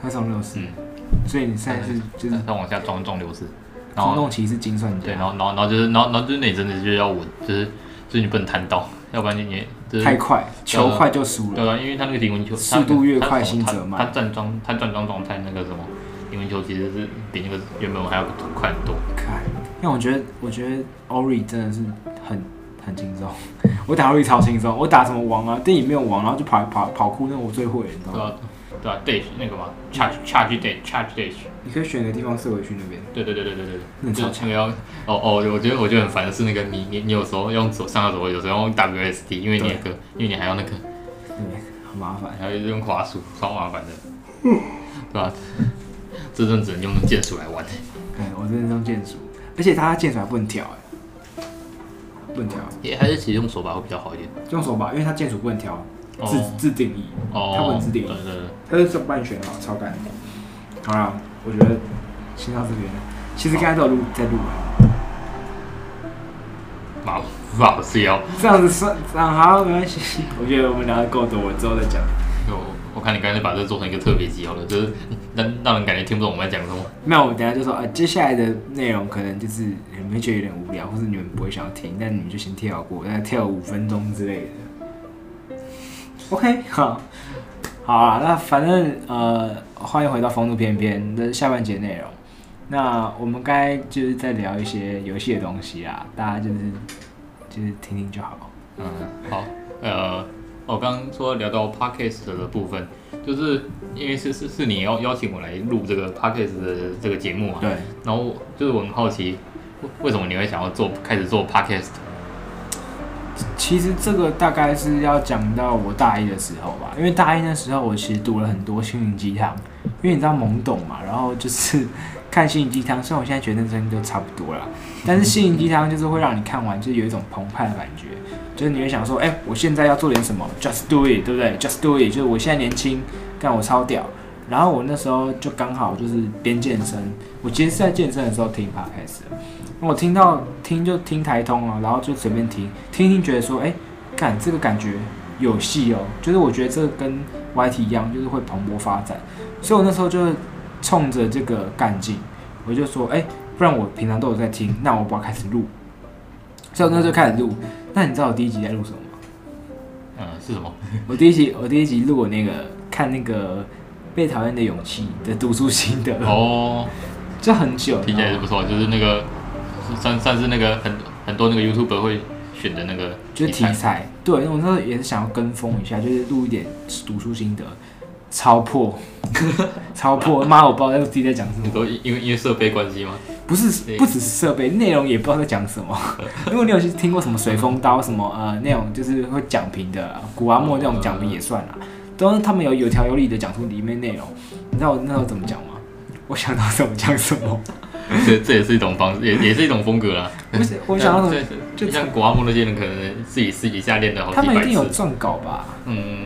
它会撞六次。嗯。所以你现在是就是它往下撞撞六次。空洞骑士精算对，然后然后然后就是然后然后就是那真的就是要稳，就是就是你不能弹刀，要不然你你、就是、太快，球快就输了。对啊，因为他那个灵魂球速度越快心则慢。他站桩他站桩状态那个什么。灵魂球其实是比那个原本我还要快很多。看，因为我觉得，我觉得 Ori 真的是很很轻松。我打 Ori 超轻松，我打什么王啊？电影没有王，然后就跑跑跑酷，那我最会，你知道吗？对啊，，Dash 那个嘛，Charge Charge Dash Charge Dash。你可以选个地方射回去那边。对对对对对对。那超强。要哦哦，我觉得我觉得很烦的是那个你你你有时候用左上下左，有时候用 WSD，因为你那个因为你还要那个，对，很麻烦，还要用滑鼠，超麻烦的。嗯。对吧？这阵只能用剑鼠来玩。对，我这阵用剑鼠，而且它剑鼠还不能调，哎，不能调。也还是其实用手把会比较好一点。用手把，因为它剑鼠不能调，自自定义。哦。它不能自定义。对对对。它是这半选好，超干。好了，我觉得先到这边。其实刚才都有录在录。好，不好是要这样子算，这样好没关系。我觉得我们聊的够多，我之后再讲。我看你刚才把这做成一个特别集好了，就是让让人感觉听不懂我们在讲什么。没有，我等下就说啊，接下来的内容可能就是你们会觉得有点无聊，或者你们不会想要听，但你们就先跳过，大概跳五分钟之类的。OK，好，好啊，那反正呃，欢迎回到风度翩翩的下半节内容。那我们该就是在聊一些游戏的东西啊，大家就是就是听听就好。嗯，好，呃。我刚刚说聊到 podcast 的部分，就是因为是是是你要邀请我来录这个 podcast 的这个节目嘛？对。然后就是我很好奇，为什么你会想要做开始做 podcast？其实这个大概是要讲到我大一的时候吧，因为大一那时候我其实读了很多心灵鸡汤，因为你知道懵懂嘛，然后就是看心灵鸡汤，虽然我现在觉得那声音都差不多啦，但是心灵鸡汤就是会让你看完就是有一种澎湃的感觉。就是你会想说，哎、欸，我现在要做点什么，just do it，对不对？just do it，就是我现在年轻，但我超屌。然后我那时候就刚好就是边健身，我其实是在健身的时候听 podcast，我听到听就听台通了，然后就随便听，听听觉得说，哎、欸，干这个感觉有戏哦，就是我觉得这个跟 YT 一样，就是会蓬勃发展。所以我那时候就冲着这个干劲，我就说，哎、欸，不然我平常都有在听，那我不要开始录。所以我那时候开始录。那你知道我第一集在录什么吗？嗯，是什么？我第一集我第一集录我那个看那个被讨厌的勇气的读书心得哦，这很久，听起来是不错，就是那个算算是那个很很多那个 YouTuber 会选的那个，就是题材。对，我那时候也是想要跟风一下，就是录一点读书心得。超破，超破！妈，我不知道自己在讲什么。你说因为因为设备关系吗？不是，不只是设备，内容也不知道在讲什么。因为你有去听过什么水风刀什么呃那种就是会讲评的古阿莫那种讲评也算啦，都是他们有有条有理的讲出里面内容。你知道我那时候怎么讲吗？我想到怎么讲什么。这这也是一种方式，也也是一种风格啦。不是，我想到什么？就像古阿莫那些人，可能自己私底下练的好几百次。他们一定有撰稿吧？嗯。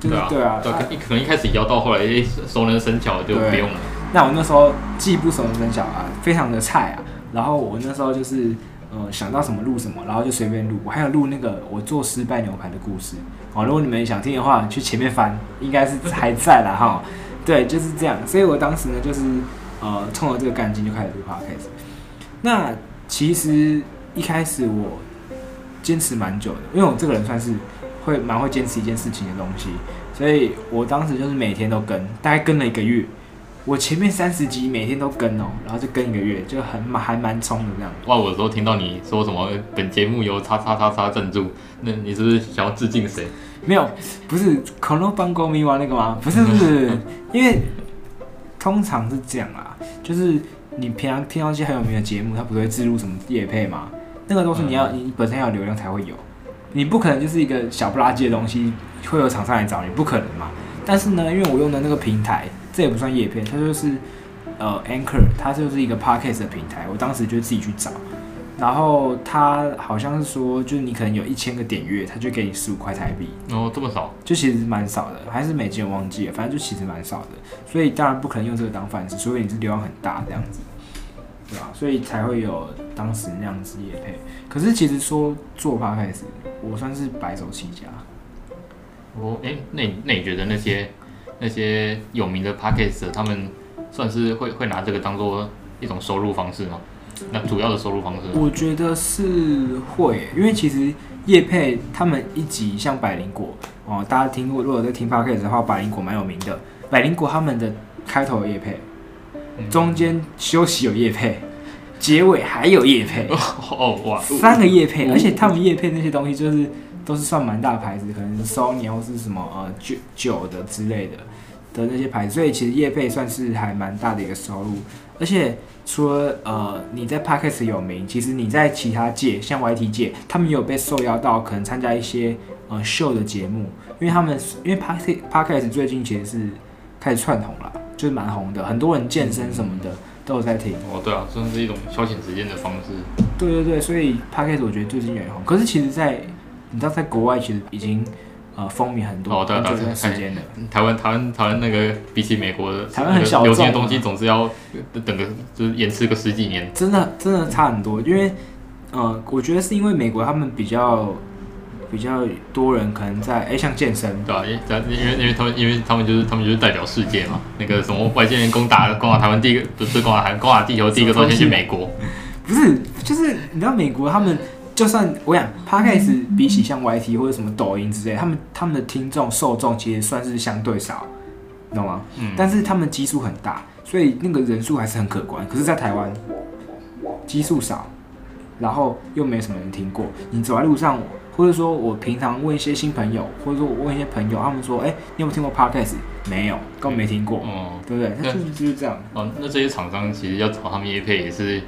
对啊，对啊，可可能一开始要到后来熟能生巧就不用了。那我那时候既不熟能生巧啊，非常的菜啊。然后我那时候就是呃想到什么录什么，然后就随便录。我还有录那个我做失败牛排的故事哦。如果你们想听的话，去前面翻，应该是还在啦哈。对，就是这样。所以我当时呢，就是呃冲着这个干劲就开始录 podcast。那其实一开始我坚持蛮久的，因为我这个人算是。会蛮会坚持一件事情的东西，所以我当时就是每天都跟，大概跟了一个月。我前面三十集每天都跟哦，然后就跟一个月，就很还蛮冲的这样。哇，我有时候听到你说什么本节目由叉叉叉叉赞助，那你是不是想要致敬谁？没有，不是可能帮国民玩那个吗？不是不是，因为通常是这样啊，就是你平常听到一些很有名的节目，它不会置入什么业配吗？那个都是你要你本身要有流量才会有。你不可能就是一个小不拉几的东西，会有厂商来找你，不可能嘛。但是呢，因为我用的那个平台，这也不算叶片，它就是呃 Anchor，它就是一个 Podcast 的平台。我当时就自己去找，然后他好像是说，就是你可能有一千个点阅，他就给你十五块台币。哦，这么少？就其实蛮少的，还是美金我忘记了，反正就其实蛮少的。所以当然不可能用这个当饭吃，除非你是流量很大这样子。对吧？所以才会有当时那样子业配。可是其实说做 podcast，我算是白手起家。哦，哎、欸，那你那你觉得那些那些有名的 podcast，他们算是会会拿这个当做一种收入方式吗？那主要的收入方式？我觉得是会，因为其实叶配他们一集像百灵果哦，大家听过，如果在听 podcast 的话，百灵果蛮有名的。百灵果他们的开头叶配。中间休息有叶配，结尾还有叶配哦哇，三个叶配，而且他们叶配那些东西就是都是算蛮大牌子，可能是 Sony 或是什么呃酒酒的之类的的那些牌子，所以其实叶配算是还蛮大的一个收入。而且除了呃你在 Podcast 有名，其实你在其他界像 YT 界，他们也有被受邀到可能参加一些呃秀的节目，因为他们因为 Podcast 最近其实是开始窜红了。就是蛮红的，很多人健身什么的都有在听。哦，对啊，算是一种消遣时间的方式。对对对，所以 Podcast 我觉得最近也红。可是其实在，在你知道，在国外其实已经呃风靡很多，哦对时间的。台湾台湾台湾那个比起美国的，台湾很小众，流行的东西总是要等个就是延迟个十几年。真的真的差很多，因为呃，我觉得是因为美国他们比较。比较多人可能在哎、欸，像健身对吧、啊？因为因为他们因为他们就是他们就是代表世界嘛。那个什么外星人攻打攻打台湾第一个不是攻打台攻打地球第一个都先去美国，不是就是你知道美国他们就算我想 Podcast 比起像 YT 或者什么抖音之类，他们他们的听众受众其实算是相对少，你懂吗？嗯。但是他们基数很大，所以那个人数还是很可观。可是，在台湾基数少，然后又没什么人听过，你走在路上。或者说，我平常问一些新朋友，或者说我问一些朋友，他们说：“哎、欸，你有没有听过 Podcast？” 没有，根本没听过，嗯，对不对？那就是就是这样。哦，那这些厂商其实要找他们业配也是，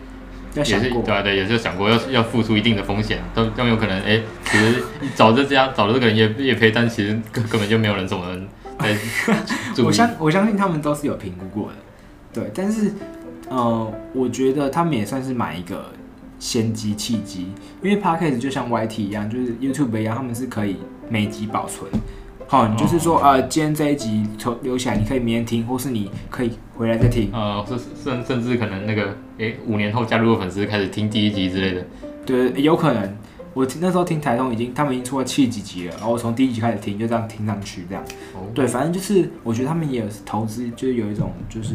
要想过，对对，也是想过要要付出一定的风险，都都有可能。哎、欸，其实找这家找这个人也也赔，但其实根 根本就没有人怎么人在。我相我相信他们都是有评估过的，对。但是，呃，我觉得他们也算是买一个。先机契机，因为 Podcast 就像 YT 一样，就是 YouTube 一样，他们是可以每集保存。好，你就是说，呃，今天这一集留留起来，你可以明天听，或是你可以回来再听。呃，甚甚甚至可能那个，诶，五年后加入的粉丝开始听第一集之类的。对，有可能。我听那时候听台通已经，他们已经出了七几集了，然后我从第一集开始听，就这样听上去，这样。哦。对，反正就是我觉得他们也有投资，就是有一种就是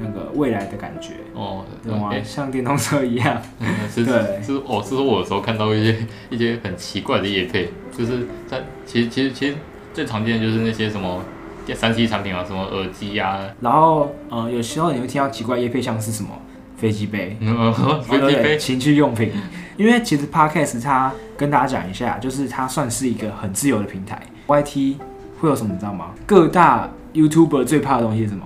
那个未来的感觉。哦。懂吗？像电动车一样。嗯、是对。是哦，是说我有时候看到一些一些很奇怪的业配，就是在其实其实其实最常见的就是那些什么三 C 产品啊，什么耳机啊。然后呃，有时候你会听到奇怪叶配，像是什么？飞机杯，嗯，飞机杯，情趣用品。因为其实 Podcast 它跟大家讲一下，就是它算是一个很自由的平台。YT 会有什么你知道吗？各大 YouTuber 最怕的东西是什么？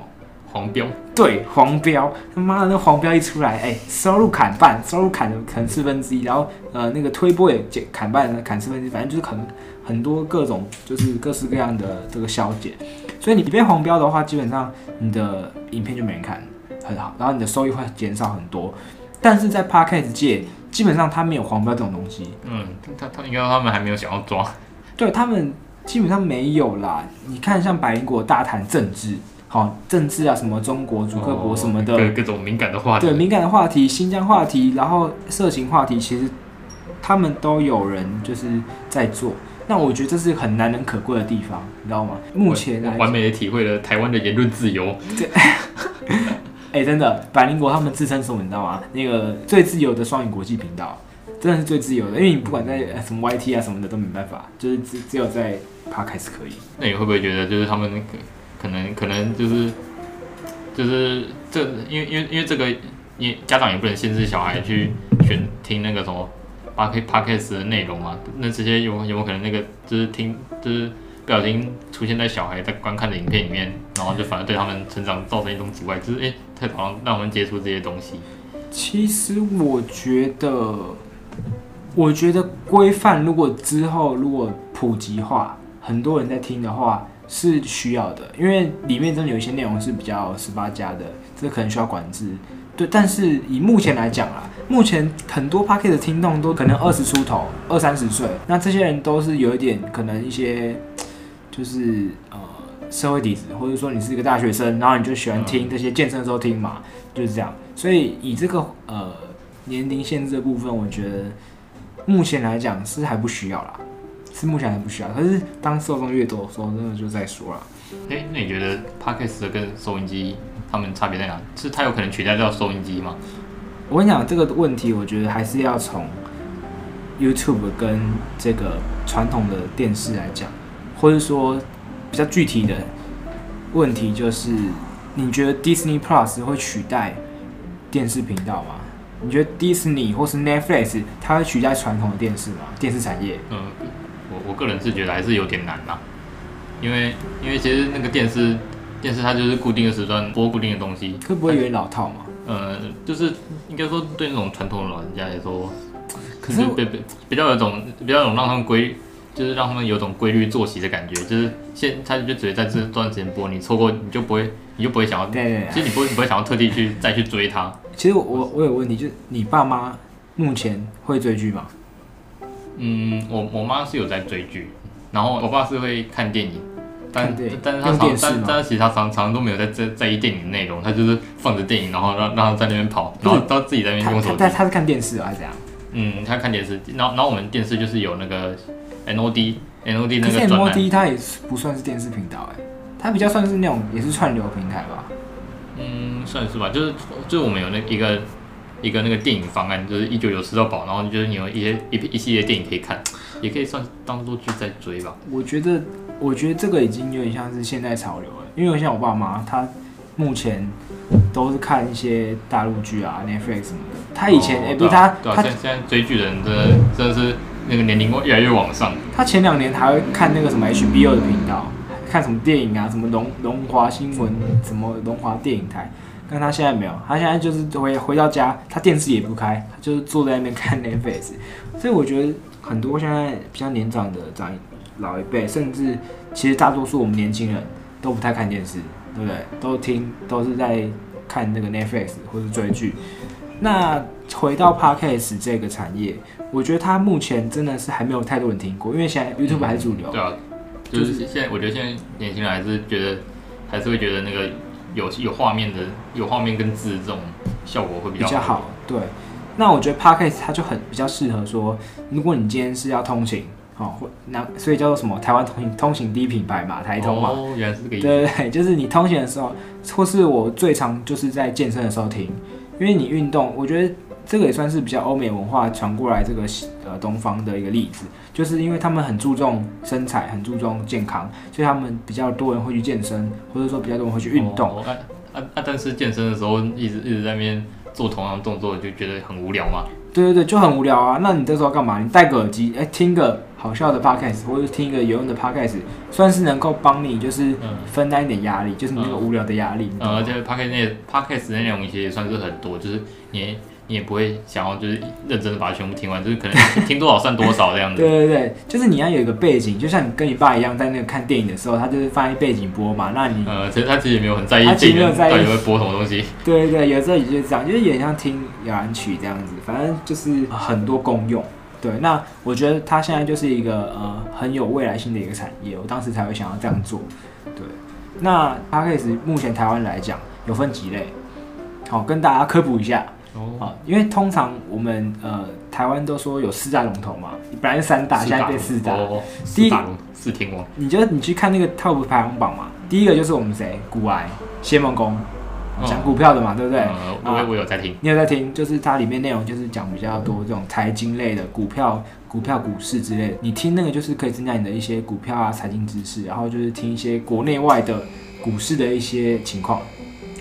黄标。对，黄标。他妈的，那黄标一出来，哎、欸，收入砍半，收入砍了砍四分之一，然后呃，那个推波也减砍半，砍四分之一，反正就是可能很多各种就是各式各样的这个消减。所以你被黄标的话，基本上你的影片就没人看。很好，然后你的收益会减少很多，但是在 Podcast 界，基本上他没有黄标这种东西。嗯，他他应该他们还没有想要抓，对他们基本上没有啦。你看，像百灵果大谈政治，好政治啊，什么中国、主克国什么的，各种敏感的话题，对敏感的话题，新疆话题，然后色情话题，其实他们都有人就是在做。那我觉得这是很难能可贵的地方，你知道吗？目前来完美的体会了台湾的言论自由。对。哎、欸，真的，百灵国他们自称什么，你知道吗？那个最自由的双语国际频道，真的是最自由的，因为你不管在什么 YT 啊什么的都没办法，就是只只有在 Podcast 可以。那你会不会觉得，就是他们可可能可能就是就是这，因为因为因为这个，你家长也不能限制小孩去选听那个什么 Podcast 的内容嘛？那这些有有没有可能那个就是听就是。不小心出现在小孩在观看的影片里面，然后就反而对他们成长造成一种阻碍，就是诶、欸，太早让我们接触这些东西。其实我觉得，我觉得规范如果之后如果普及化，很多人在听的话是需要的，因为里面真的有一些内容是比较十八加的，这可能需要管制。对，但是以目前来讲啊，目前很多 Podcast 的听众都可能二十出头，二三十岁，那这些人都是有一点可能一些。就是呃社会底子，或者说你是一个大学生，然后你就喜欢听这些健身的时候听嘛，就是这样。所以以这个呃年龄限制的部分，我觉得目前来讲是还不需要啦，是目前还不需要。可是当受众越多，说真的就再说了。诶、欸，那你觉得 Podcast 跟收音机他们差别在哪？是它有可能取代掉收音机吗？我跟你讲这个问题，我觉得还是要从 YouTube 跟这个传统的电视来讲。或者说比较具体的问题就是，你觉得 Disney Plus 会取代电视频道吗？你觉得 Disney 或是 Netflix 它会取代传统的电视吗？电视产业？嗯，我我个人是觉得还是有点难啦，因为因为其实那个电视电视它就是固定的时段播固定的东西，会不会有点老套嘛？嗯，就是应该说对那种传统的老人家来说，可是比比比较有种比较有种让他们规。就是让他们有种规律作息的感觉，就是现他就只会在这段时间播，你错过你就不会，你就不会想要。对对对。其实你不会，你不会想要特地去再去追他。其实我我我有个问题，就是你爸妈目前会追剧吗？嗯，我我妈是有在追剧，然后我爸是会看电影，但但是他常但但是其实他常常都没有在在在意电影的内容，他就是放着电影，然后让让他在那边跑，然后他自己在那边用手机。但他是看电视还是怎样？嗯，他看电视，然后然后我们电视就是有那个。N O D N O D 那个 N O D 它也不算是电视频道哎，它比较算是那种也是串流平台吧。嗯，算是吧，就是就是我们有那一个一个那个电影方案，就是一九九吃到饱，然后就是你有一些一一系列电影可以看，也可以算当做剧在追吧。我觉得我觉得这个已经有点像是现代潮流了，因为像我爸妈，他目前都是看一些大陆剧啊，Netflix 什么的。他以前哎，不是他他现在追剧的人真的真的是。那个年龄越来越往上。他前两年还会看那个什么 HBO 的频道，看什么电影啊，什么龙龙华新闻，什么龙华电影台。但他现在没有，他现在就是回回到家，他电视也不开，他就是坐在那边看 Netflix。所以我觉得很多现在比较年长的长老一辈，甚至其实大多数我们年轻人都不太看电视，对不对？都听都是在看那个 Netflix 或者追剧。那回到 Podcast 这个产业。我觉得它目前真的是还没有太多人听过，因为现在 YouTube 还是主流。对啊，就是现在，我觉得现在年轻人还是觉得，还是会觉得那个有有画面的、有画面跟字这种效果会比较好。比较好。对，那我觉得 Podcast 它就很比较适合说，如果你今天是要通勤，哦，或那所以叫做什么台湾通行通行第一品牌嘛，台通嘛。哦，原来是这个意思。对对对，就是你通勤的时候，或是我最常就是在健身的时候听，因为你运动，我觉得这个也算是比较欧美文化传过来这个呃东方的一个例子，就是因为他们很注重身材，很注重健康，所以他们比较多人会去健身，或者说比较多人会去运动。哦，啊啊啊！但是健身的时候一直一直在那边。做同样的动作就觉得很无聊嘛？对对对，就很无聊啊。那你这时候干嘛？你戴个耳机，哎、欸，听个好笑的 podcast，或者听一个有用的 podcast，算是能够帮你就是分担一点压力，嗯、就是你那个无聊的压力。呃、嗯，而且 podcast 那 podcast 那内容其实也算是很多，就是你。你也不会想要就是认真的把它全部听完，就是可能听多少算多少这样子。对对对，就是你要有一个背景，就像你跟你爸一样，在那个看电影的时候，他就是放一背景播嘛。那你呃，其实他其实也没有很在意电影到底会播什么东西。对 对对，有时候也就是这样，就是有点像听摇篮曲这样子，反正就是很多功用。对，那我觉得他现在就是一个呃很有未来性的一个产业，我当时才会想要这样做。对，那 Podcast 目前台湾来讲有分几类，好跟大家科普一下。哦，因为通常我们呃台湾都说有四大龙头嘛，本来是三大，现在变四大。第一，四天王。你觉得你去看那个 TOP 排行榜嘛？第一个就是我们谁？股癌谢孟恭，讲股票的嘛，对不对？我我有在听，你有在听？就是它里面内容就是讲比较多这种财经类的股票、股票、股市之类的。你听那个就是可以增加你的一些股票啊、财经知识，然后就是听一些国内外的股市的一些情况，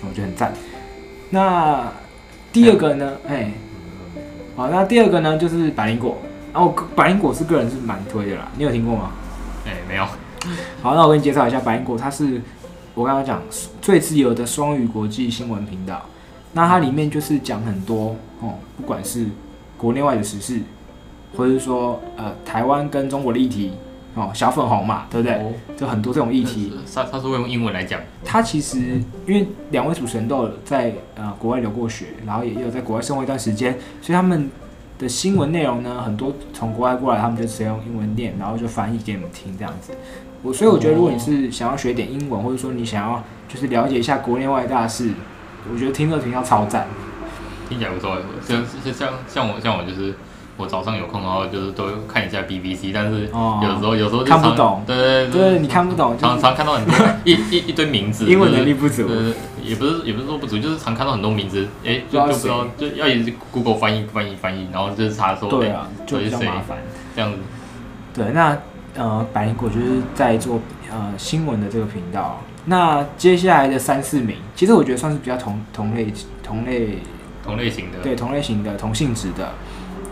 我觉得很赞。那第二个呢，哎，好，那第二个呢就是百灵果，然后百灵果是个人是蛮推的啦，你有听过吗？哎，没有。好，那我给你介绍一下百灵果，它是我刚刚讲最自由的双语国际新闻频道，那它里面就是讲很多哦，不管是国内外的时事，或者是说呃台湾跟中国的议题。哦，小粉红嘛，对不对？哦、就很多这种议题。他他是会用英文来讲。他其实因为两位主持人都有在呃国外留过学，然后也有在国外生活一段时间，所以他们的新闻内容呢，很多从国外过来，他们就直接用英文念，然后就翻译给你们听这样子。我所以我觉得，如果你是想要学点英文，或者说你想要就是了解一下国内外大事，我觉得听这个频道超赞。听起来不错，像像像我像我就是。我早上有空，然后就是都看一下 BBC，但是有时候、哦、有时候就看不懂，对对对，对，你看不懂，常常看到很多一一一堆名字，英文能力不足，呃，也不是也不是说不足，就是常看到很多名字，哎、欸，就就不知道就要一直 Google 翻译翻译翻译，然后就是查说，对啊，就比较麻烦，这样子。对，那呃，百灵果就是在做呃新闻的这个频道，那接下来的三四名，其实我觉得算是比较同同类同类同类型的，对，同类型的同性质的。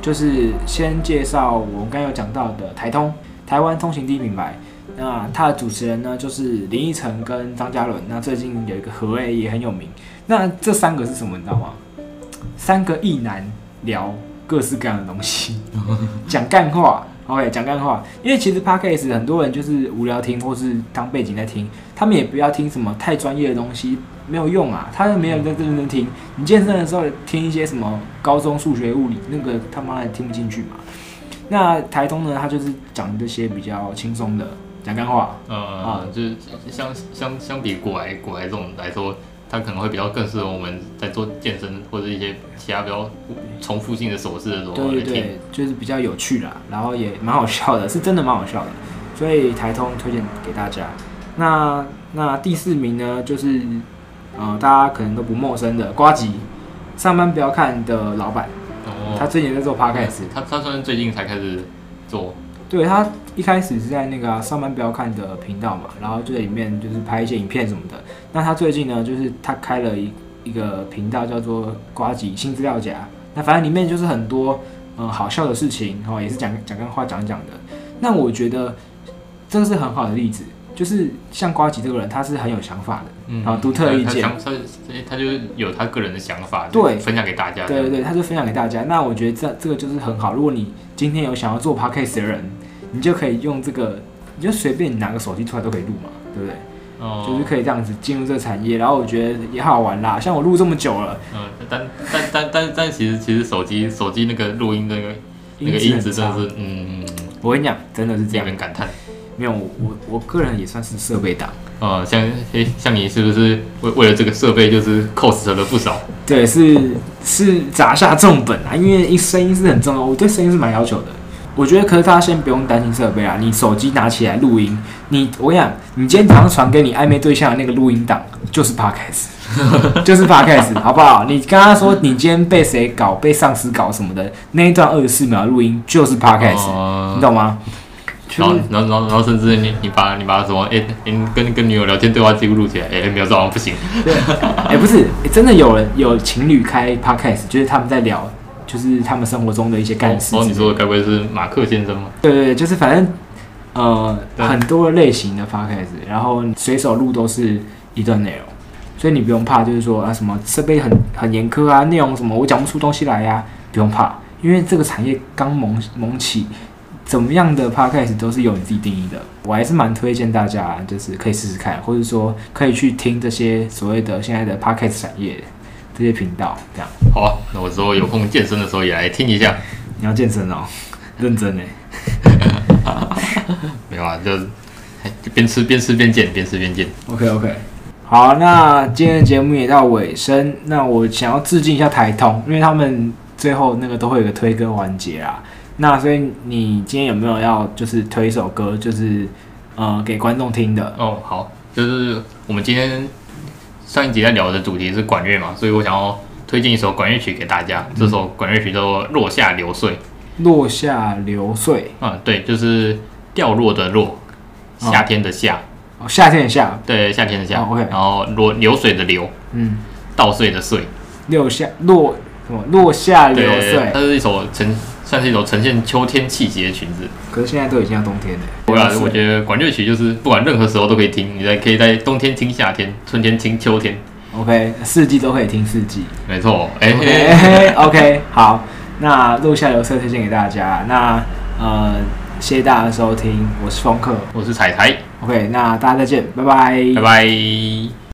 就是先介绍我们刚刚有讲到的台通，台湾通行第一品牌。那他的主持人呢，就是林依晨跟张嘉伦。那最近有一个何 A 也很有名。那这三个是什么？你知道吗？三个异男聊各式各样的东西，讲干话。OK，讲干话。因为其实 Podcast 很多人就是无聊听，或是当背景在听，他们也不要听什么太专业的东西。没有用啊，他又没有认真认真听。你健身的时候听一些什么高中数学、物理，那个他妈的听不进去嘛。那台通呢，他就是讲这些比较轻松的讲干话。呃、嗯，啊，就是相相相比古来古来这种来说，他可能会比较更适合我们在做健身或者一些其他比较重复性的手势的时候。对对对，就是比较有趣啦，然后也蛮好笑的，是真的蛮好笑的。所以台通推荐给大家。那那第四名呢，就是。呃，大家可能都不陌生的瓜吉，上班不要看的老板，哦，他之前在做 podcast，他他算是最近才开始做，对，他一开始是在那个、啊、上班不要看的频道嘛，然后就在里面就是拍一些影片什么的。那他最近呢，就是他开了一一个频道叫做瓜吉新资料夹，那反正里面就是很多嗯、呃、好笑的事情，然后也是讲讲跟话讲讲的。那我觉得这个是很好的例子。就是像瓜吉这个人，他是很有想法的，嗯，然后独特的意见，他他，他就有他个人的想法，对，分享给大家，对对对，他就分享给大家。那我觉得这这个就是很好。如果你今天有想要做 podcast 的人，你就可以用这个，你就随便你拿个手机出来都可以录嘛，对不对？哦，就是可以这样子进入这个产业，然后我觉得也好玩啦。像我录这么久了，嗯，但但但但但其实其实手机手机那个录音那个那个音质真的是，嗯，我跟你讲，真的是这样，令人感叹。没有，我我个人也算是设备党。呃，像诶，像你是不是为为了这个设备就是 cost 了不少？对，是是砸下重本啊，因为一声音是很重要，我对声音是蛮要求的。我觉得，可是大家先不用担心设备啊，你手机拿起来录音，你我跟你讲，你今天早上传给你暧昧对象的那个录音档就是 podcast，就是 podcast，好不好？你跟他说你今天被谁搞，被上司搞什么的，那一段二十四秒录音就是 podcast，、呃、你懂吗？然后，然后，然后，然后，甚至你，你把，你把什么，哎，你跟跟女友聊天对话记录录起来，哎，没有这样不行。对，哎，不是，真的有人有情侣开 podcast，就是他们在聊，就是他们生活中的一些干事。哦，你说的该不会是马克先生吗？对对对，就是反正，呃，很多类型的 podcast，然后随手录都是一段内容，所以你不用怕，就是说啊，什么设备很很严苛啊，内容什么我讲不出东西来呀、啊，不用怕，因为这个产业刚萌萌起。怎么样的 podcast 都是由你自己定义的，我还是蛮推荐大家，就是可以试试看，或者说可以去听这些所谓的现在的 podcast 产业这些频道，这样。好啊，那我之后有空健身的时候也来听一下。你要健身哦，认真呢？没有啊，就边吃边吃边健，边吃边健。OK OK，好，那今天的节目也到尾声，那我想要致敬一下台通，因为他们最后那个都会有个推歌环节啊。那所以你今天有没有要就是推一首歌，就是呃给观众听的？哦，好，就是我们今天上一集在聊的主题是管乐嘛，所以我想要推荐一首管乐曲给大家。嗯、这首管乐曲叫做《落下流岁》。落下流岁。嗯，对，就是掉落的落，夏天的夏。哦，夏天的夏。对，夏天的夏。哦、OK。然后落流水的流。嗯。稻穗的穗。落下落什么？落下流水。它是一首成。算是一首呈现秋天气节的裙子，可是现在都已经要冬天了。对啊，我觉得管乐曲就是不管任何时候都可以听，你在可以在冬天听夏天，春天听秋天，OK，四季都可以听四季。没错，哎、欸、，OK，好，那录下流岁推荐给大家。那呃，谢谢大家的收听，我是风客，我是彩彩。OK，那大家再见，拜拜，拜拜。